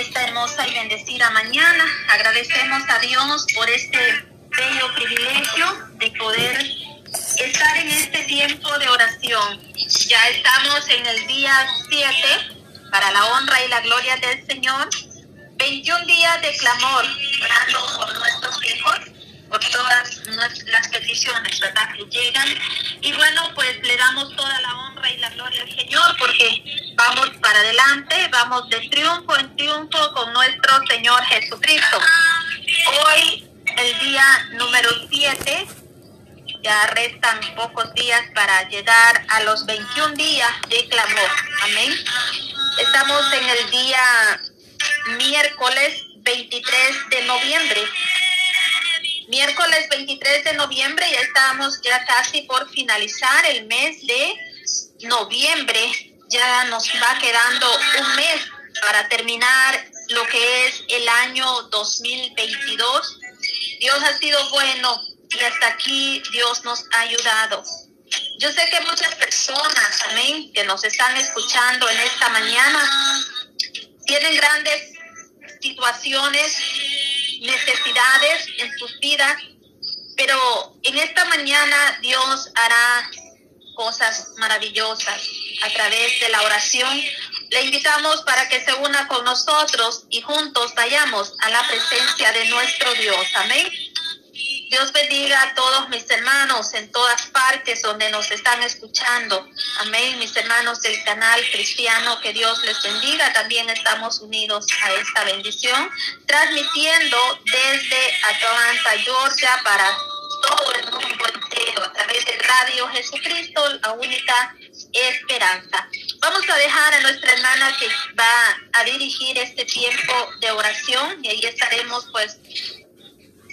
esta hermosa y bendecida mañana. Agradecemos a Dios por este bello privilegio de poder estar en este tiempo de oración. Ya estamos en el día 7 para la honra y la gloria del Señor. 21 días de clamor, orando por nuestros hijos, por todas las peticiones, ¿verdad? Que llegan. Y bueno, pues le damos toda la honra y la gloria al Señor porque vamos para adelante, vamos de triunfo en triunfo con nuestro Señor Jesucristo. Hoy, el día número 7, ya restan pocos días para llegar a los 21 días de clamor. Amén. Estamos en el día miércoles 23 de noviembre. Miércoles 23 de noviembre ya estamos ya casi por finalizar el mes de noviembre ya nos va quedando un mes para terminar lo que es el año 2022. Dios ha sido bueno y hasta aquí Dios nos ha ayudado. Yo sé que muchas personas, amén, que nos están escuchando en esta mañana, tienen grandes situaciones, necesidades en sus vidas, pero en esta mañana Dios hará cosas maravillosas a través de la oración. Le invitamos para que se una con nosotros y juntos vayamos a la presencia de nuestro Dios. Amén. Dios bendiga a todos mis hermanos en todas partes donde nos están escuchando. Amén, mis hermanos del canal cristiano, que Dios les bendiga. También estamos unidos a esta bendición, transmitiendo desde Atlanta, Georgia, para todo el mundo entero a través de Radio Jesucristo, la única esperanza. Vamos a dejar a nuestra hermana que va a dirigir este tiempo de oración y ahí estaremos pues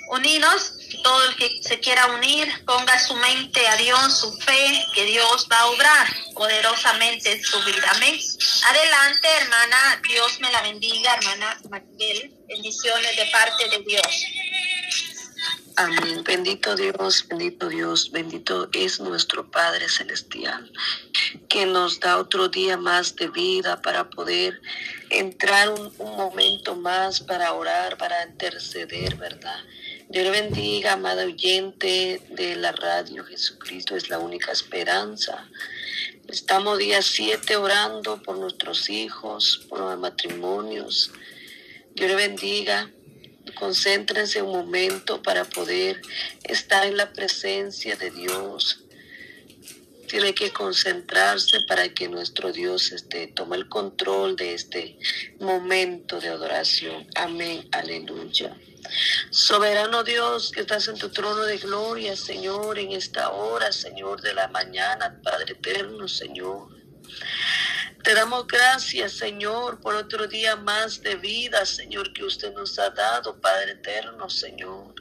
unidos. Todo el que se quiera unir, ponga su mente a Dios, su fe, que Dios va a obrar poderosamente en su vida. Amén. Adelante, hermana. Dios me la bendiga, hermana Maribel. Bendiciones de parte de Dios. Amén. Bendito Dios, bendito Dios, bendito es nuestro Padre Celestial, que nos da otro día más de vida para poder entrar un, momento más para orar, para interceder, ¿verdad? Dios le bendiga, amado oyente de la radio. Jesucristo es la única esperanza. Estamos día siete orando por nuestros hijos, por los matrimonios. Dios le bendiga concéntrense un momento para poder estar en la presencia de Dios. Tiene que concentrarse para que nuestro Dios este, tome el control de este momento de adoración. Amén, aleluya. Soberano Dios que estás en tu trono de gloria, Señor, en esta hora, Señor, de la mañana, Padre eterno, Señor. Te damos gracias, Señor, por otro día más de vida, Señor, que usted nos ha dado, Padre eterno, Señor.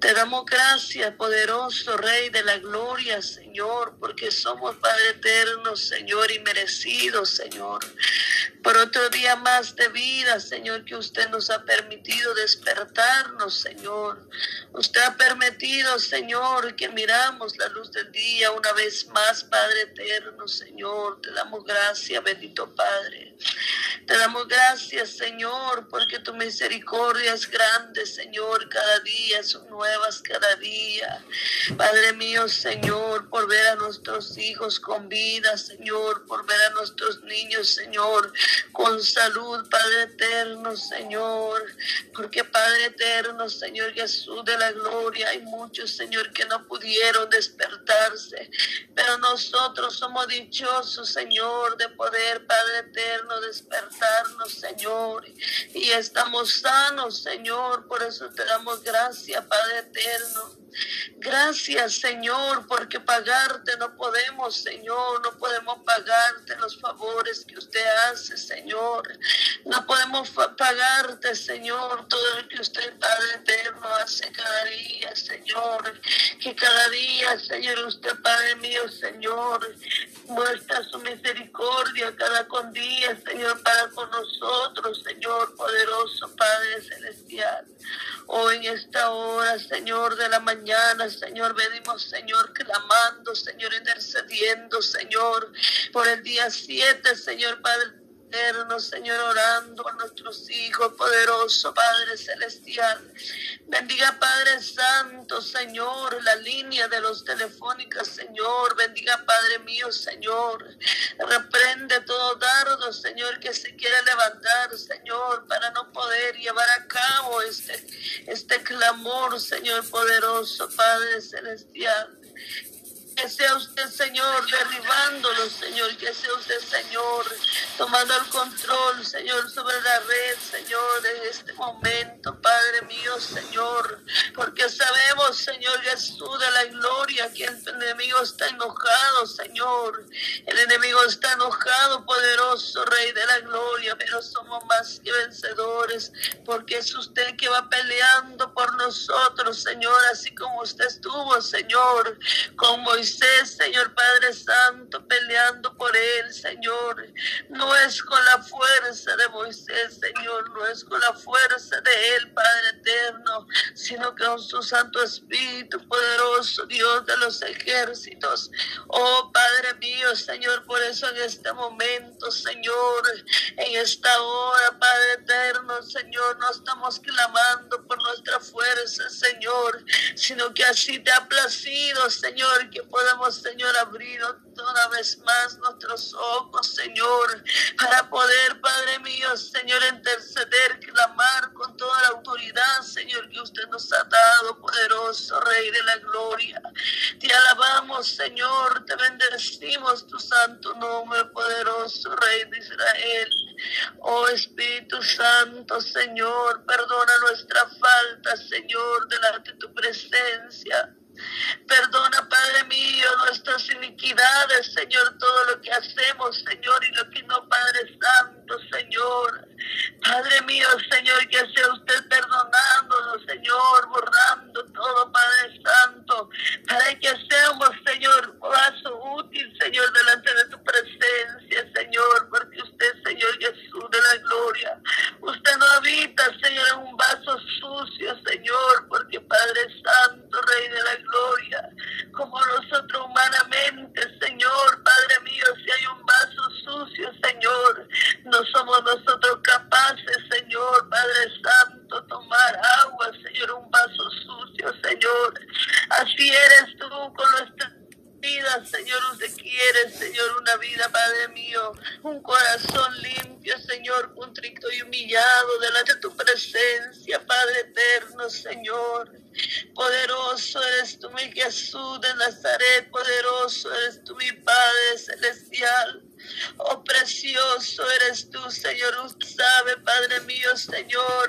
Te damos gracias, poderoso Rey de la gloria, Señor, porque somos Padre eterno, Señor, y merecidos, Señor. Por otro día más de vida, Señor, que usted nos ha permitido despertarnos, Señor. Usted ha permitido, Señor, que miramos la luz del día una vez más, Padre eterno, Señor. Te damos gracias, bendito Padre. Te damos gracias, Señor, porque tu misericordia es grande, Señor. Cada día son nuevas, cada día. Padre mío, Señor, por ver a nuestros hijos con vida, Señor, por ver a nuestros niños, Señor, con salud, Padre eterno, Señor. Porque Padre eterno, Señor Jesús de la gloria. Hay muchos, Señor, que no pudieron despertarse, pero nosotros somos dichosos, Señor, de poder, Padre eterno, despertarnos, Señor. Y estamos sanos, Señor. Por eso te damos gracias, Padre eterno. Gracias, Señor, porque pagarte no podemos, Señor, no podemos pagarte los favores que usted hace, Señor. No podemos pagarte, Señor, todo lo que usted, Padre eterno, hace cada día, Señor. Que cada día, Señor, usted, Padre mío, Señor, muestra su misericordia cada con día, Señor, para con nosotros, Señor, poderoso Padre celestial. Hoy en esta hora, Señor, de la mañana, Señor, venimos, Señor, clamando, Señor, intercediendo, Señor, por el día 7, Señor Padre Señor, orando a nuestros hijos, poderoso Padre Celestial. Bendiga Padre Santo, Señor, la línea de los telefónicas, Señor. Bendiga Padre mío, Señor. Reprende todo dardo, Señor, que se quiere levantar, Señor, para no poder llevar a cabo este, este clamor, Señor poderoso, Padre Celestial. Que sea usted, Señor, derribándolo, Señor. Que sea usted, Señor, tomando el control, Señor, sobre la red, Señor, en este momento, Padre mío, Señor. Porque sabemos, Señor Jesús, de la gloria que el enemigo está enojado, Señor. El enemigo está enojado, poderoso Rey de la gloria, pero somos más que vencedores, porque es usted que va peleando por nosotros, Señor, así como usted estuvo, Señor, con Moisés Señor Padre Santo, peleando por él, Señor. No es con la fuerza de Moisés, Señor, no es con la fuerza de él, Padre eterno, sino con su Santo Espíritu poderoso, Dios de los ejércitos. Oh Padre mío, Señor, por eso en este momento, Señor, en esta hora, Padre eterno, Señor, no estamos clamando por nuestra fuerza, Señor, sino que así te ha placido, Señor, que podamos, Señor, abrir una vez más nuestros ojos, Señor, para poder, Padre mío, Señor, interceder, clamar con toda la autoridad, Señor, que usted nos ha dado, poderoso Rey de la Gloria. Te alabamos, Señor, te bendecimos tu santo nombre, poderoso Rey de Israel. Oh Espíritu Santo, Señor, perdona nuestra falta, Señor, delante de tu presencia. Perdona, Padre mío, nuestras iniquidades, Señor, todo lo que hacemos, Señor, y lo que no, Padre Santo, Señor. Padre mío, Señor, que sea usted perdonándonos, Señor, borrando todo, Padre Santo, para que seamos, Señor, paso útil, Señor, delante de tu presencia, Señor, Señor Jesús de la gloria, usted no habita, Señor, en un vaso sucio, Señor, porque Padre Santo, Rey de la gloria, como nosotros humanamente, Señor, Padre mío, si hay un vaso sucio, Señor, no somos nosotros capaces, Señor, Padre Santo, tomar agua, Señor, un vaso sucio, Señor. Así eres tú con nuestra Señor, usted quiere, Señor, una vida, Padre mío, un corazón limpio, Señor, contrito y humillado delante de tu presencia, Padre eterno, Señor. Poderoso eres tú, mi Jesús de Nazaret, poderoso eres tú, mi Padre celestial. Oh, precioso eres tú, Señor. Usted sabe, Padre mío, Señor,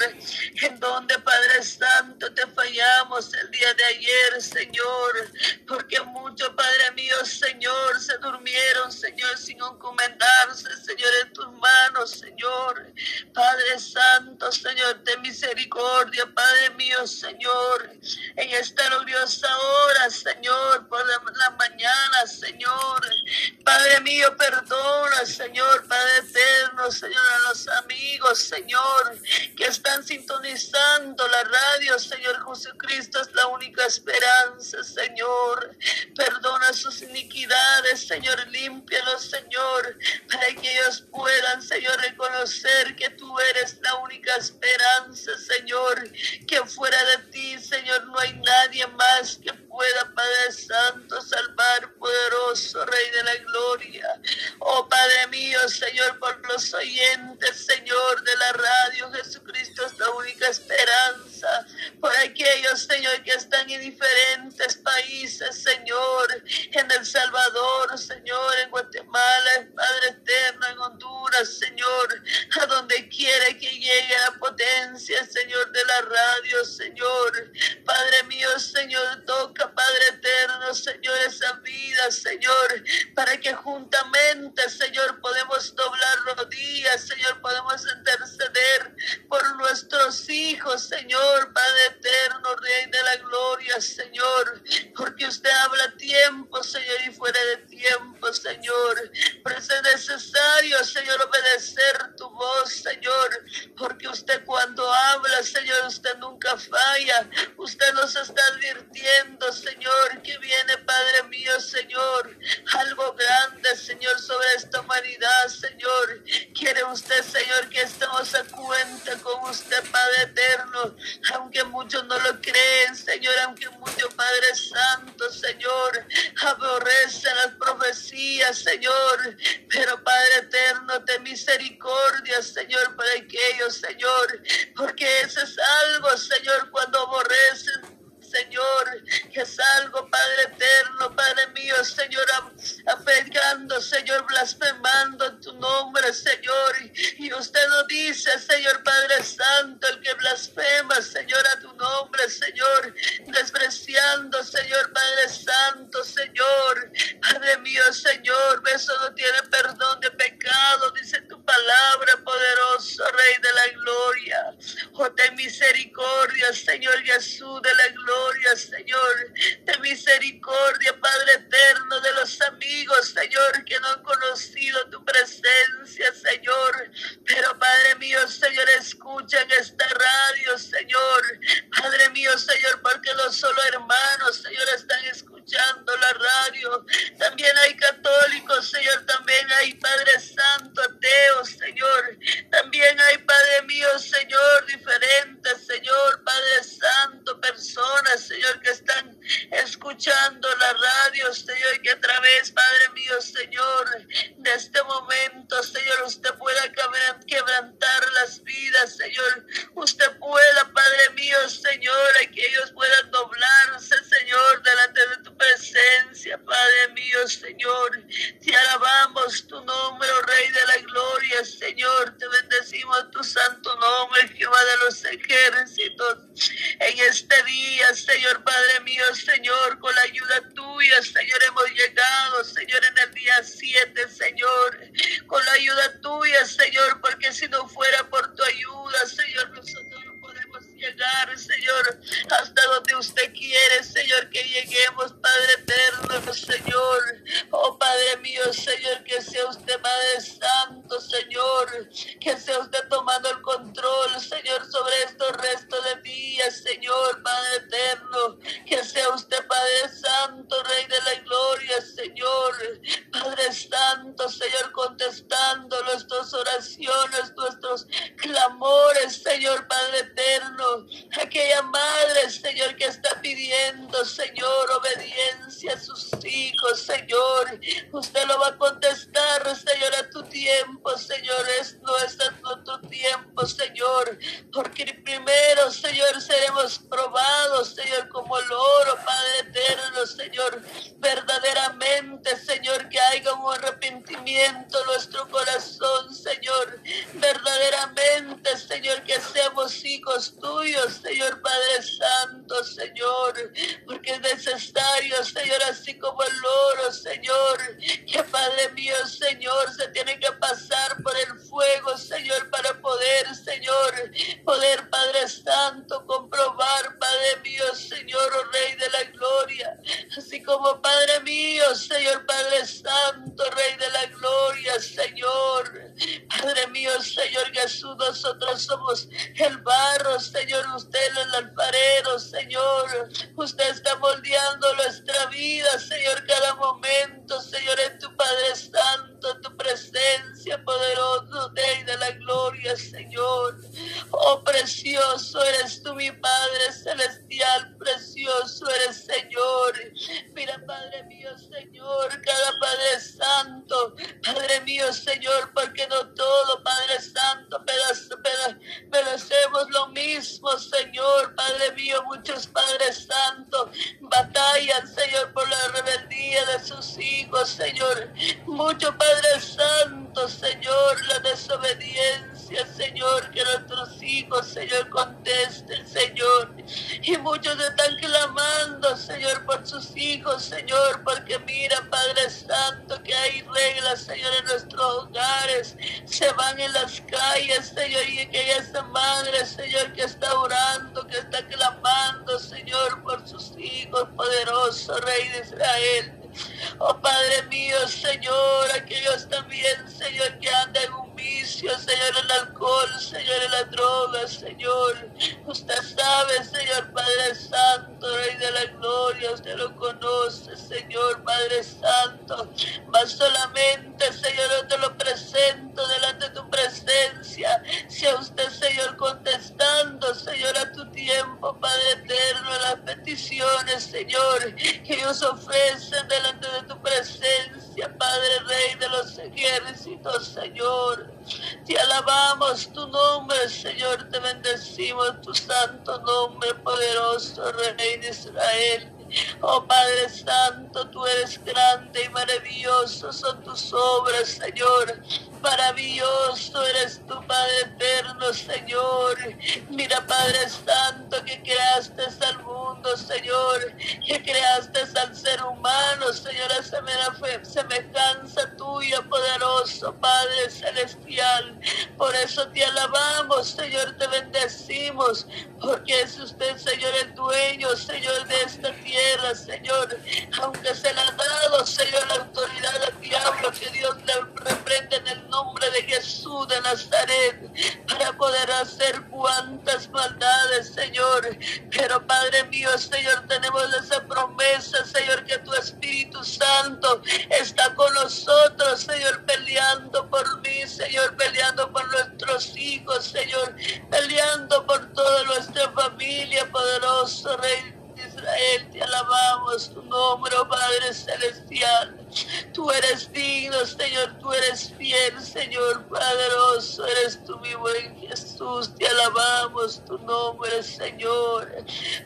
en donde, Padre Santo, te fallamos el día de ayer, Señor. Porque muchos, Padre mío, Señor, se durmieron, Señor, sin encomendarse, Señor, en tus manos, Señor. Padre Santo, Señor, de misericordia, Padre mío, Señor. En esta gloriosa hora, Señor, por la, la mañana, Señor. Padre mío, perdón Señor, Padre eterno, Señor, a los amigos, Señor, que están sintonizando la radio, Señor Jesucristo, es la única esperanza, Señor. Perdona sus iniquidades, Señor, límpialos, Señor, para que ellos puedan, Señor, reconocer que tú eres la única esperanza, Señor, que fuera de ti, Señor, no hay nadie más que pueda, Padre Santo, salvar, poderoso Rey de la Gloria. Oh Padre mío, Señor, por los oyentes, Señor, de la radio, Jesucristo es la única esperanza. Por aquellos, Señor, que están en diferentes países, Señor, en El Salvador, Señor, en Guatemala, Padre eterno, en Honduras, Señor, a donde quiera que llegue la potencia, Señor, de la radio, Señor. Padre mío, Señor, toca, Padre eterno, Señor, esa vida, Señor, para que juntamente Señor, podemos doblar rodillas, Señor, podemos interceder por nuestros hijos, Señor, Padre eterno, Rey de la gloria, Señor, porque usted habla tiempo, Señor, y fuera de tiempo, Señor. Pero es necesario, despreciando, Señor Padre Santo, Señor, Padre mío, Señor, eso no tiene perdón de pecado, dice tu palabra, poderoso Rey de la gloria. Oh, ten misericordia, Señor Jesús de la gloria Señor, de misericordia, Padre eterno, de los amigos, Señor, que no han conocido tu presencia, Señor. Pero, Padre mío, Señor, escuchan esta radio, Señor. Padre mío, Señor, porque los solo hermanos, Señor, están escuchando la radio. También hay católicos, Señor, también hay Padre Santo, ateos, Señor. También hay, Padre mío, Señor, diferentes, Señor, Padre Santo, personas Señor, que están escuchando la radio, Señor, que a través, Padre mío, Señor, de este momento, Señor, usted pueda quebrantar las vidas, Señor. Usted pueda, nuestros clamores, Señor, Padre eterno aquella madre, Señor, que está pidiendo, Señor, obediencia a sus hijos, Señor. Usted lo va a Padre mío, Señor Jesús, nosotros somos el barro, Señor. Usted el alfarero, Señor. Usted está moldeando nuestra vida, Señor, cada momento, Señor, en tu Padre Santo, tu presencia poderoso, Rey de la gloria, Señor. Oh, precioso eres tú, mi Padre celestial, precioso eres, Señor. Mira, Padre mío, Señor, cada Padre Santo, Padre mío, Señor, porque no todo, Padre Santo, merecemos lo mismo Señor, Padre mío, muchos Padres Santos batallan, Señor, por la rebeldía de sus hijos, Señor. Muchos Padres Santos, Señor, la desobediencia, Señor, que nuestros hijos, Señor, contesten, Señor. Y muchos están clamando, Señor, por sus hijos, Señor, porque mira, Padre Santo, que hay reglas, Señor, en nuestros hogares. Se van en las calles, Señor, y que esa madre, Señor, que está orando, que está clamando, Señor, por sus hijos, poderoso Rey de Israel. Oh Padre mío, Señor, aquellos también, Señor, que andan en un Señor, el alcohol, Señor, en las drogas, Señor. Usted sabe, Señor Padre Santo, Rey de la Gloria, usted lo conoce, Señor Padre Santo. Más solamente, Señor, yo te lo presento delante de tu presencia. Sea usted, Señor, contestando, Señor, a tu tiempo, Padre eterno, las peticiones, Señor, que ellos ofrecen delante de tu presencia, Padre Rey de los ejércitos, Señor. Te alabamos tu nombre, Señor, te bendecimos tu santo nombre, poderoso Rey de Israel. Oh Padre Santo, tú eres grande y maravilloso, son tus obras, Señor. Maravilloso eres tu Padre eterno, Señor. Mira, Padre Santo, que creaste al mundo, Señor, que creaste al ser humano, Señor, a semejanza tuya, poderoso Padre celestial. Por eso te alabamos, Señor, te bendecimos, porque es usted, Señor, el dueño, Señor, de esta tierra, Señor. Aunque se le ha dado, Señor, la autoridad al diablo, que Dios le reprende en el nombre de Jesús de Nazaret para poder hacer cuantas maldades, Señor. Pero Padre mío, Señor, tenemos esa promesa, Señor, que tu Espíritu Santo está con nosotros, Señor, peleando por mí, Señor, peleando por nuestros hijos, Señor, peleando por toda nuestra familia, poderoso Rey Israel, te alabamos tu nombre, oh Padre Celestial. Tú eres digno, Señor, tú eres fiel, Señor, poderoso, eres tú mi buen Jesús, te alabamos tu nombre, Señor.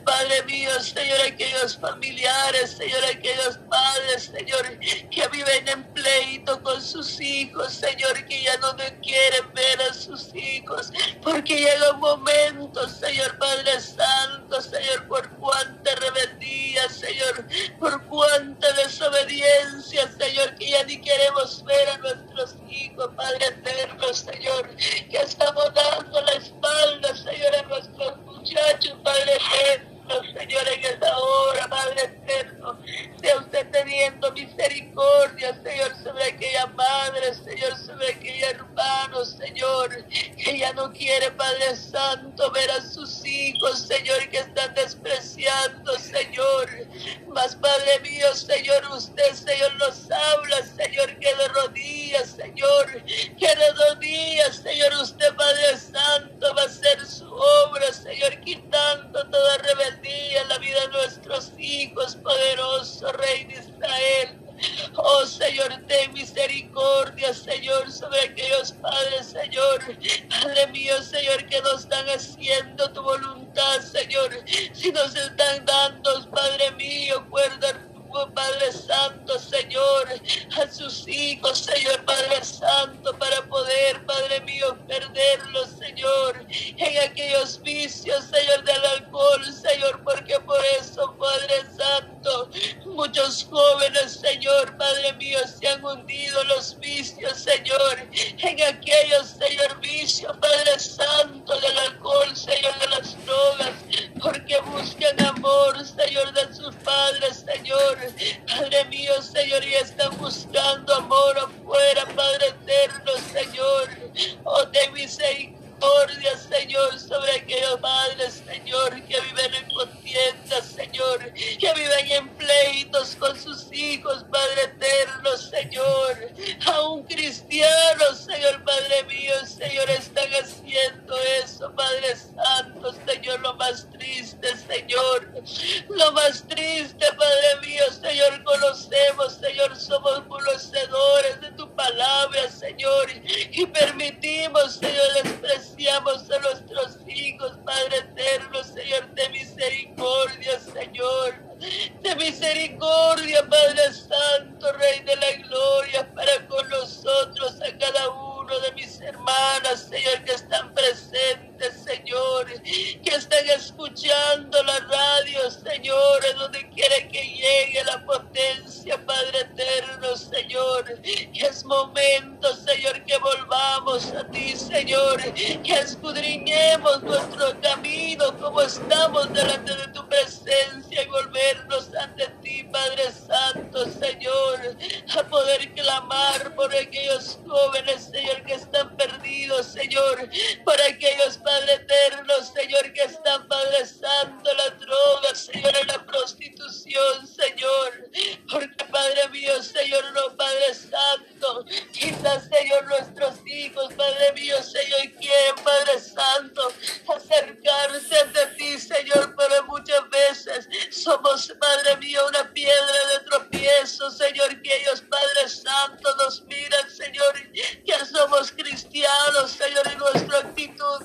Padre mío, Señor, aquellos familiares, Señor, aquellos padres, Señor, que viven en pleito con sus hijos, Señor, que ya no quieren ver a sus hijos, porque llega un momento, Señor Padre Santo, Señor, por cuánta rebeldía, Señor, por cuánta desobediencia, Señor, que ya ni queremos ver a nuestros hijos, Padre eterno, Señor, que estamos dando la espalda, Señor, a nuestros muchachos, Padre eterno. Señor, en esta hora, Padre eterno, sea usted teniendo misericordia, Señor, sobre aquella madre, Señor, sobre aquella hermano, Señor, que ya no quiere, Padre Santo, ver a sus hijos, Señor, que están despreciando, somos cristianos, Señor, y nuestra actitud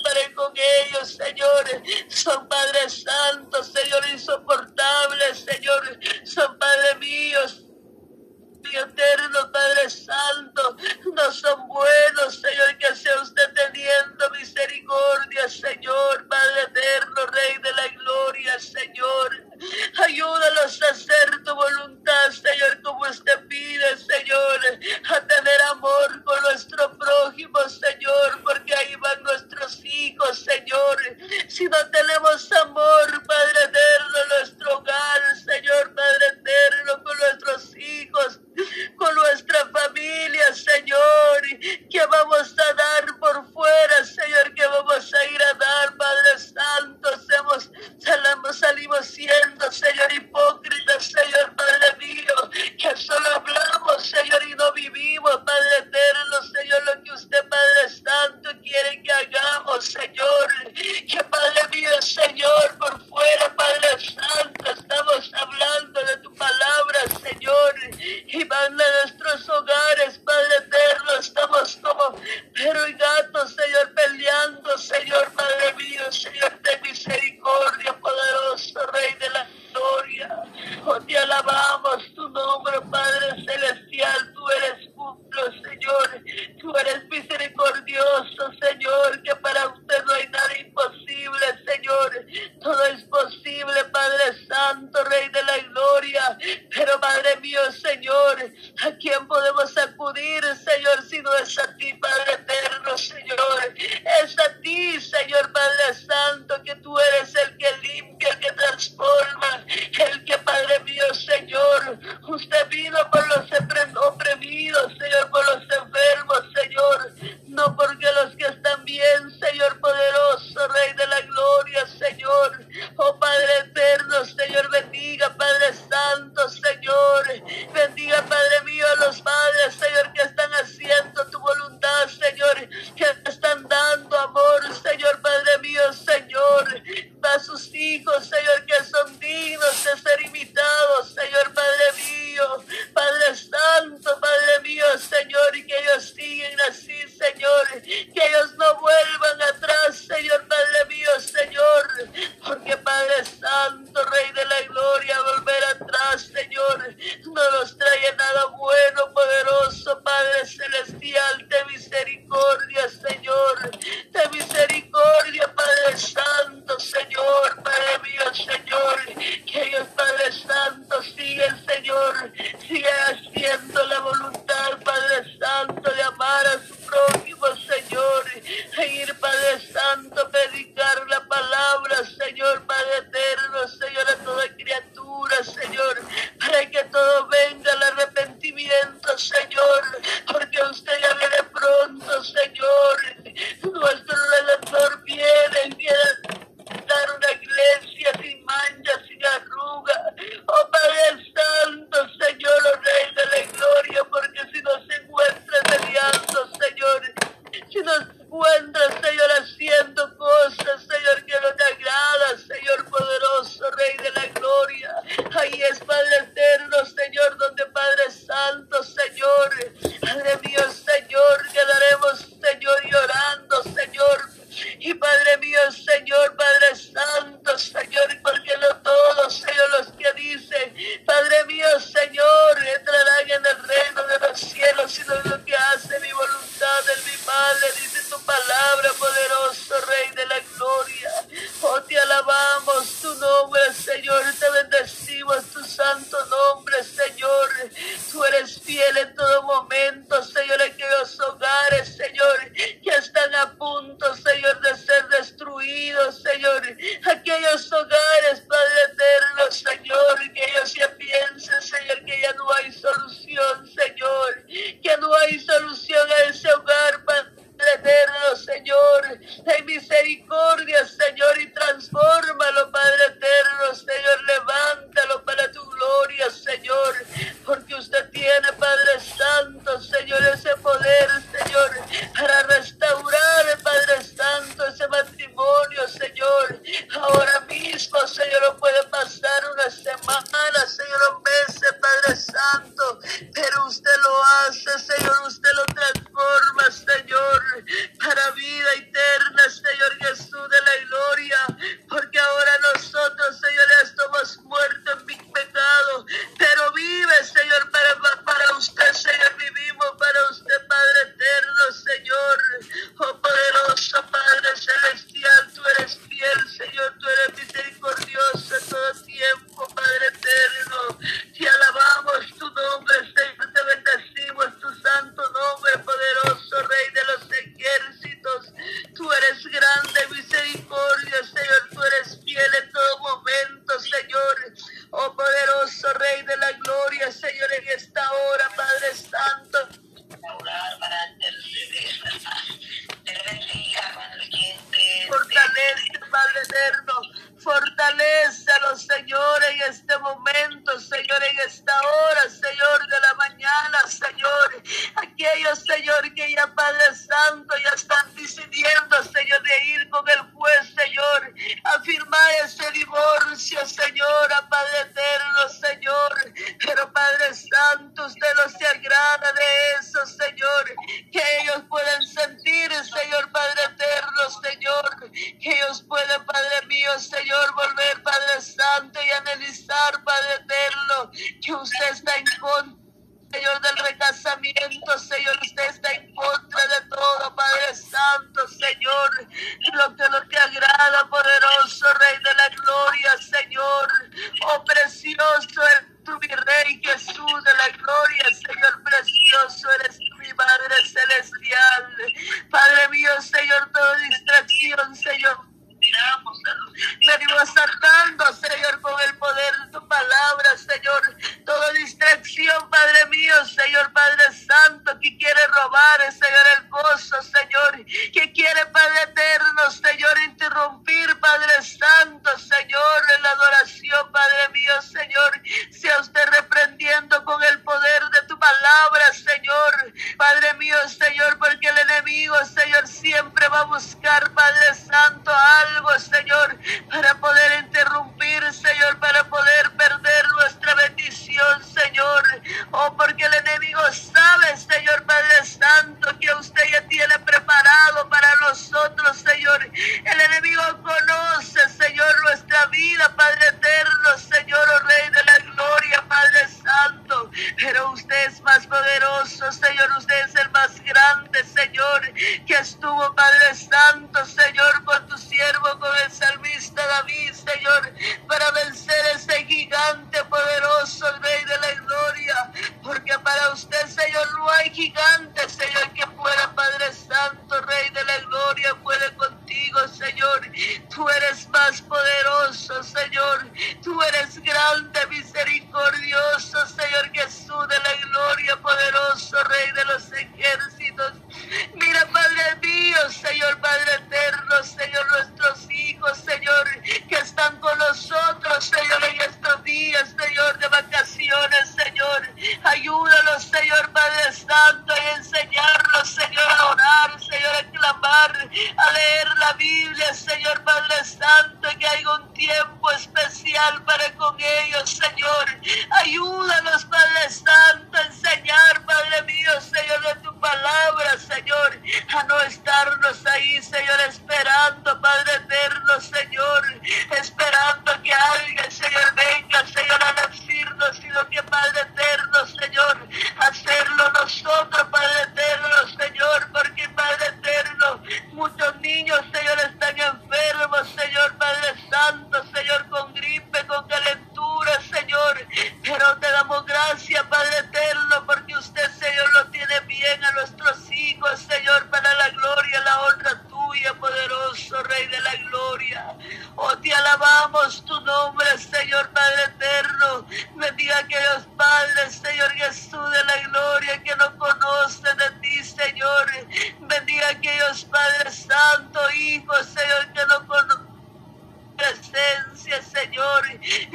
más poderoso, Señor. Usted es el más grande, Señor, que estuvo, Padre Santo, Señor, con tu siervo, con el salmista David, Señor, para vencer a ese gigante poderoso.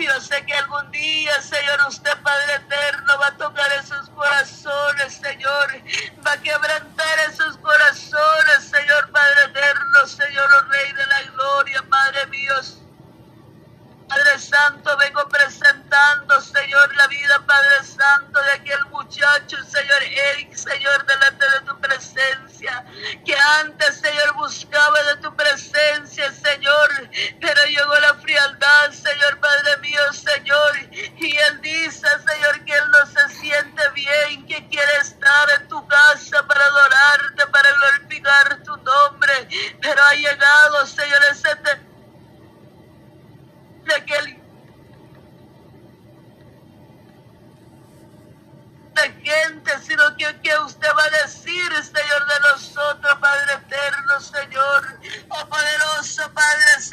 Yo sé que algún día, Señor, usted, Padre